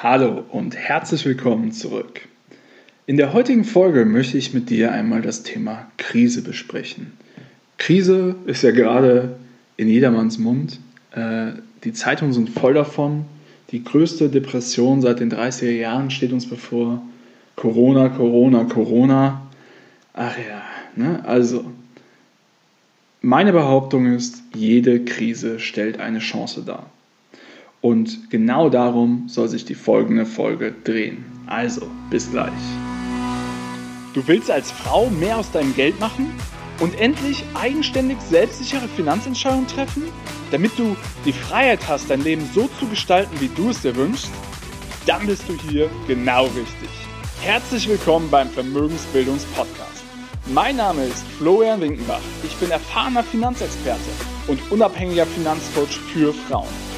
Hallo und herzlich willkommen zurück. In der heutigen Folge möchte ich mit dir einmal das Thema Krise besprechen. Krise ist ja gerade in jedermanns Mund. Äh, die Zeitungen sind voll davon. Die größte Depression seit den 30er Jahren steht uns bevor. Corona, Corona, Corona. Ach ja, ne? also meine Behauptung ist, jede Krise stellt eine Chance dar. Und genau darum soll sich die folgende Folge drehen. Also, bis gleich. Du willst als Frau mehr aus deinem Geld machen und endlich eigenständig selbstsichere Finanzentscheidungen treffen, damit du die Freiheit hast, dein Leben so zu gestalten, wie du es dir wünschst? Dann bist du hier genau richtig. Herzlich willkommen beim Vermögensbildungspodcast. Mein Name ist Florian Winkenbach. Ich bin erfahrener Finanzexperte und unabhängiger Finanzcoach für Frauen.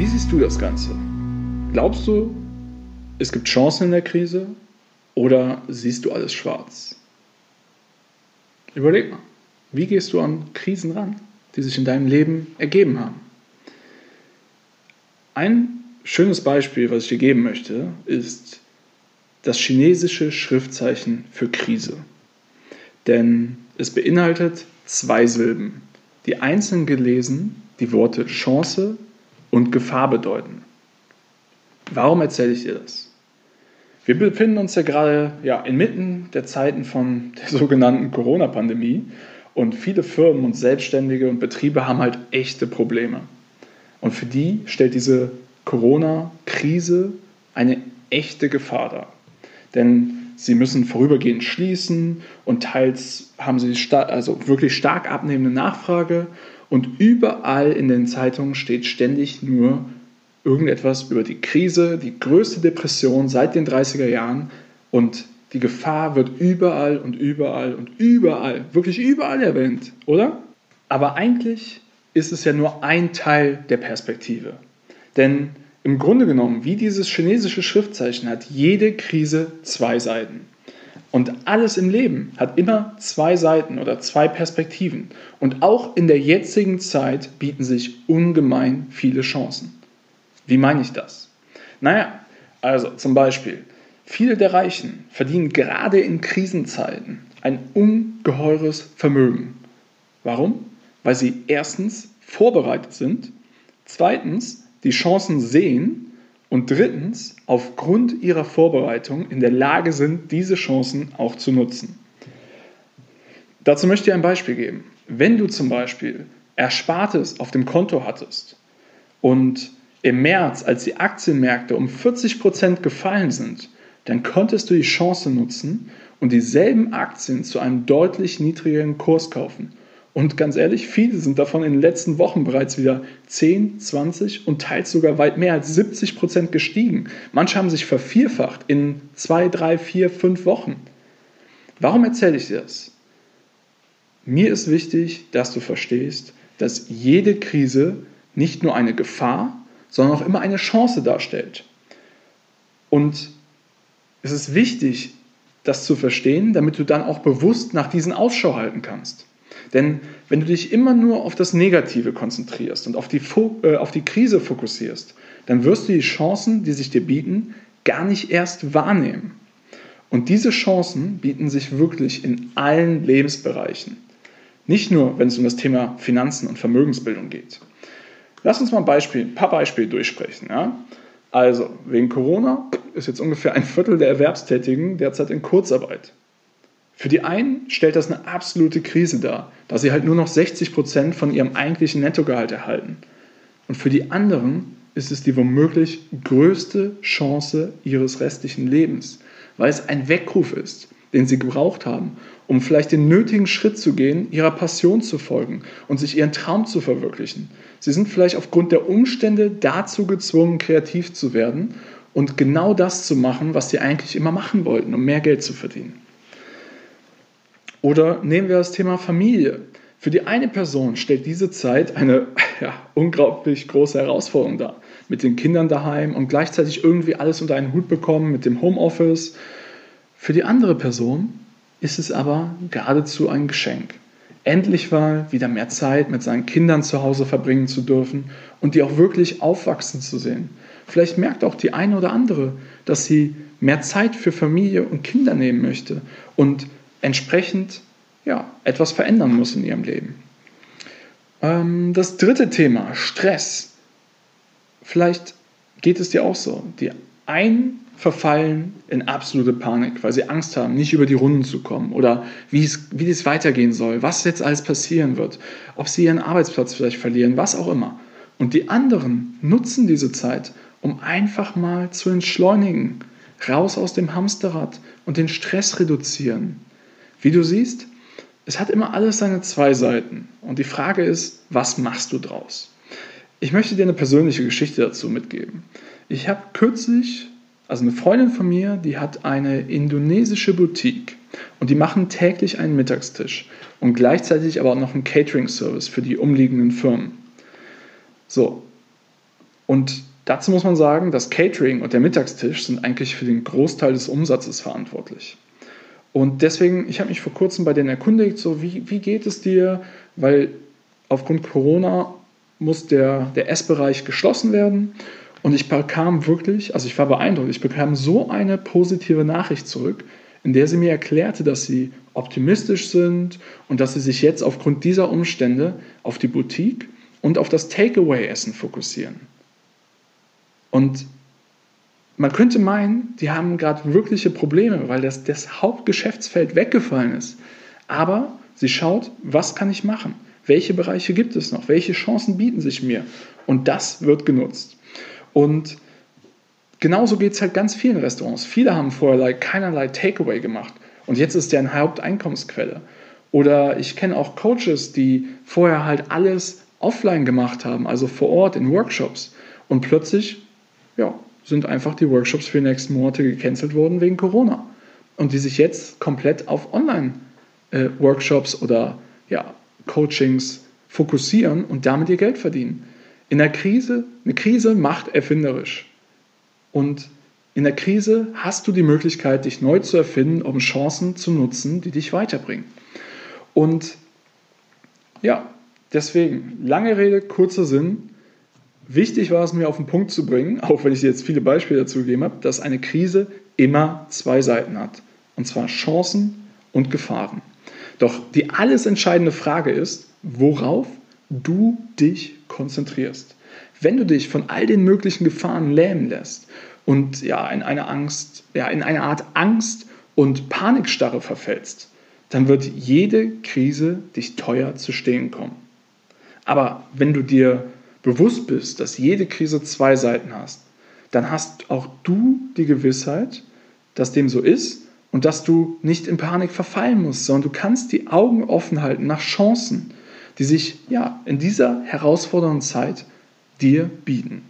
Wie siehst du das Ganze? Glaubst du, es gibt Chancen in der Krise oder siehst du alles schwarz? Überleg mal, wie gehst du an Krisen ran, die sich in deinem Leben ergeben haben? Ein schönes Beispiel, was ich dir geben möchte, ist das chinesische Schriftzeichen für Krise. Denn es beinhaltet zwei Silben, die einzeln gelesen die Worte Chance und Gefahr bedeuten. Warum erzähle ich dir das? Wir befinden uns ja gerade ja, inmitten der Zeiten von der sogenannten Corona-Pandemie und viele Firmen und Selbstständige und Betriebe haben halt echte Probleme. Und für die stellt diese Corona-Krise eine echte Gefahr dar. Denn sie müssen vorübergehend schließen und teils haben sie also wirklich stark abnehmende Nachfrage und überall in den Zeitungen steht ständig nur irgendetwas über die Krise, die größte Depression seit den 30er Jahren und die Gefahr wird überall und überall und überall, wirklich überall erwähnt, oder? Aber eigentlich ist es ja nur ein Teil der Perspektive. Denn im Grunde genommen, wie dieses chinesische Schriftzeichen, hat jede Krise zwei Seiten. Und alles im Leben hat immer zwei Seiten oder zwei Perspektiven. Und auch in der jetzigen Zeit bieten sich ungemein viele Chancen. Wie meine ich das? Naja, also zum Beispiel, viele der Reichen verdienen gerade in Krisenzeiten ein ungeheures Vermögen. Warum? Weil sie erstens vorbereitet sind, zweitens die Chancen sehen und drittens aufgrund ihrer Vorbereitung in der Lage sind, diese Chancen auch zu nutzen. Dazu möchte ich ein Beispiel geben. Wenn du zum Beispiel Erspartes auf dem Konto hattest und im März, als die Aktienmärkte um 40 Prozent gefallen sind, dann konntest du die Chance nutzen und dieselben Aktien zu einem deutlich niedrigeren Kurs kaufen und ganz ehrlich, viele sind davon in den letzten Wochen bereits wieder 10, 20 und teils sogar weit mehr als 70 Prozent gestiegen. Manche haben sich vervierfacht in zwei, drei, vier, fünf Wochen. Warum erzähle ich dir das? Mir ist wichtig, dass du verstehst, dass jede Krise nicht nur eine Gefahr, sondern auch immer eine Chance darstellt. Und es ist wichtig, das zu verstehen, damit du dann auch bewusst nach diesen Ausschau halten kannst. Denn wenn du dich immer nur auf das Negative konzentrierst und auf die, äh, auf die Krise fokussierst, dann wirst du die Chancen, die sich dir bieten, gar nicht erst wahrnehmen. Und diese Chancen bieten sich wirklich in allen Lebensbereichen. Nicht nur, wenn es um das Thema Finanzen und Vermögensbildung geht. Lass uns mal ein, Beispiel, ein paar Beispiele durchsprechen. Ja? Also, wegen Corona ist jetzt ungefähr ein Viertel der Erwerbstätigen derzeit in Kurzarbeit. Für die einen stellt das eine absolute Krise dar, da sie halt nur noch 60 Prozent von ihrem eigentlichen Nettogehalt erhalten. Und für die anderen ist es die womöglich größte Chance ihres restlichen Lebens, weil es ein Weckruf ist, den sie gebraucht haben, um vielleicht den nötigen Schritt zu gehen, ihrer Passion zu folgen und sich ihren Traum zu verwirklichen. Sie sind vielleicht aufgrund der Umstände dazu gezwungen, kreativ zu werden und genau das zu machen, was sie eigentlich immer machen wollten, um mehr Geld zu verdienen. Oder nehmen wir das Thema Familie. Für die eine Person stellt diese Zeit eine ja, unglaublich große Herausforderung dar. Mit den Kindern daheim und gleichzeitig irgendwie alles unter einen Hut bekommen mit dem Homeoffice. Für die andere Person ist es aber geradezu ein Geschenk. Endlich mal wieder mehr Zeit mit seinen Kindern zu Hause verbringen zu dürfen und die auch wirklich aufwachsen zu sehen. Vielleicht merkt auch die eine oder andere, dass sie mehr Zeit für Familie und Kinder nehmen möchte und entsprechend ja, etwas verändern muss in ihrem Leben. Ähm, das dritte Thema, Stress. Vielleicht geht es dir auch so. Die einen verfallen in absolute Panik, weil sie Angst haben, nicht über die Runden zu kommen oder wie es, wie es weitergehen soll, was jetzt alles passieren wird, ob sie ihren Arbeitsplatz vielleicht verlieren, was auch immer. Und die anderen nutzen diese Zeit, um einfach mal zu entschleunigen, raus aus dem Hamsterrad und den Stress reduzieren. Wie du siehst, es hat immer alles seine zwei Seiten. Und die Frage ist, was machst du draus? Ich möchte dir eine persönliche Geschichte dazu mitgeben. Ich habe kürzlich, also eine Freundin von mir, die hat eine indonesische Boutique und die machen täglich einen Mittagstisch und gleichzeitig aber auch noch einen Catering-Service für die umliegenden Firmen. So, und dazu muss man sagen, das Catering und der Mittagstisch sind eigentlich für den Großteil des Umsatzes verantwortlich. Und deswegen, ich habe mich vor kurzem bei denen erkundigt, so wie, wie geht es dir? Weil aufgrund Corona muss der, der Essbereich geschlossen werden. Und ich bekam wirklich, also ich war beeindruckt, ich bekam so eine positive Nachricht zurück, in der sie mir erklärte, dass sie optimistisch sind und dass sie sich jetzt aufgrund dieser Umstände auf die Boutique und auf das Takeaway-Essen fokussieren. Und man könnte meinen, die haben gerade wirkliche Probleme, weil das, das Hauptgeschäftsfeld weggefallen ist. Aber sie schaut, was kann ich machen? Welche Bereiche gibt es noch? Welche Chancen bieten sich mir? Und das wird genutzt. Und genauso geht es halt ganz vielen Restaurants. Viele haben vorher keinerlei Takeaway gemacht. Und jetzt ist der eine Haupteinkommensquelle. Oder ich kenne auch Coaches, die vorher halt alles offline gemacht haben, also vor Ort in Workshops. Und plötzlich, ja, sind einfach die Workshops für die nächsten Monate gecancelt worden wegen Corona. Und die sich jetzt komplett auf Online-Workshops äh, oder ja, Coachings fokussieren und damit ihr Geld verdienen. In der Krise, eine Krise macht erfinderisch. Und in der Krise hast du die Möglichkeit, dich neu zu erfinden, um Chancen zu nutzen, die dich weiterbringen. Und ja, deswegen, lange Rede, kurzer Sinn. Wichtig war es mir auf den Punkt zu bringen, auch wenn ich jetzt viele Beispiele dazu gegeben habe, dass eine Krise immer zwei Seiten hat. Und zwar Chancen und Gefahren. Doch die alles entscheidende Frage ist, worauf du dich konzentrierst. Wenn du dich von all den möglichen Gefahren lähmen lässt und ja, in eine Angst, ja, in eine Art Angst und Panikstarre verfällst, dann wird jede Krise dich teuer zu stehen kommen. Aber wenn du dir bewusst bist, dass jede Krise zwei Seiten hast, dann hast auch du die Gewissheit, dass dem so ist und dass du nicht in Panik verfallen musst, sondern du kannst die Augen offen halten nach Chancen, die sich ja in dieser herausfordernden Zeit dir bieten.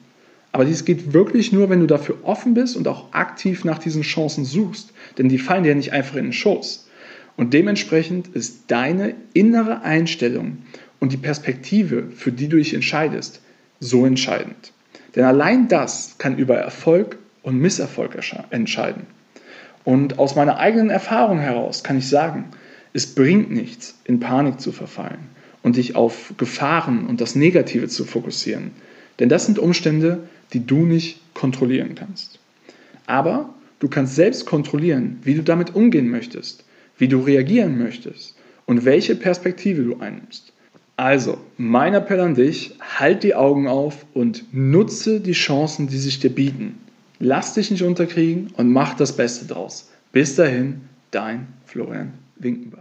Aber dies geht wirklich nur, wenn du dafür offen bist und auch aktiv nach diesen Chancen suchst, denn die fallen dir nicht einfach in den Schoß. Und dementsprechend ist deine innere Einstellung und die Perspektive, für die du dich entscheidest, so entscheidend. Denn allein das kann über Erfolg und Misserfolg entscheiden. Und aus meiner eigenen Erfahrung heraus kann ich sagen, es bringt nichts, in Panik zu verfallen und dich auf Gefahren und das Negative zu fokussieren. Denn das sind Umstände, die du nicht kontrollieren kannst. Aber du kannst selbst kontrollieren, wie du damit umgehen möchtest, wie du reagieren möchtest und welche Perspektive du einnimmst. Also, mein Appell an dich, halt die Augen auf und nutze die Chancen, die sich dir bieten. Lass dich nicht unterkriegen und mach das Beste draus. Bis dahin, dein Florian Winkenbach.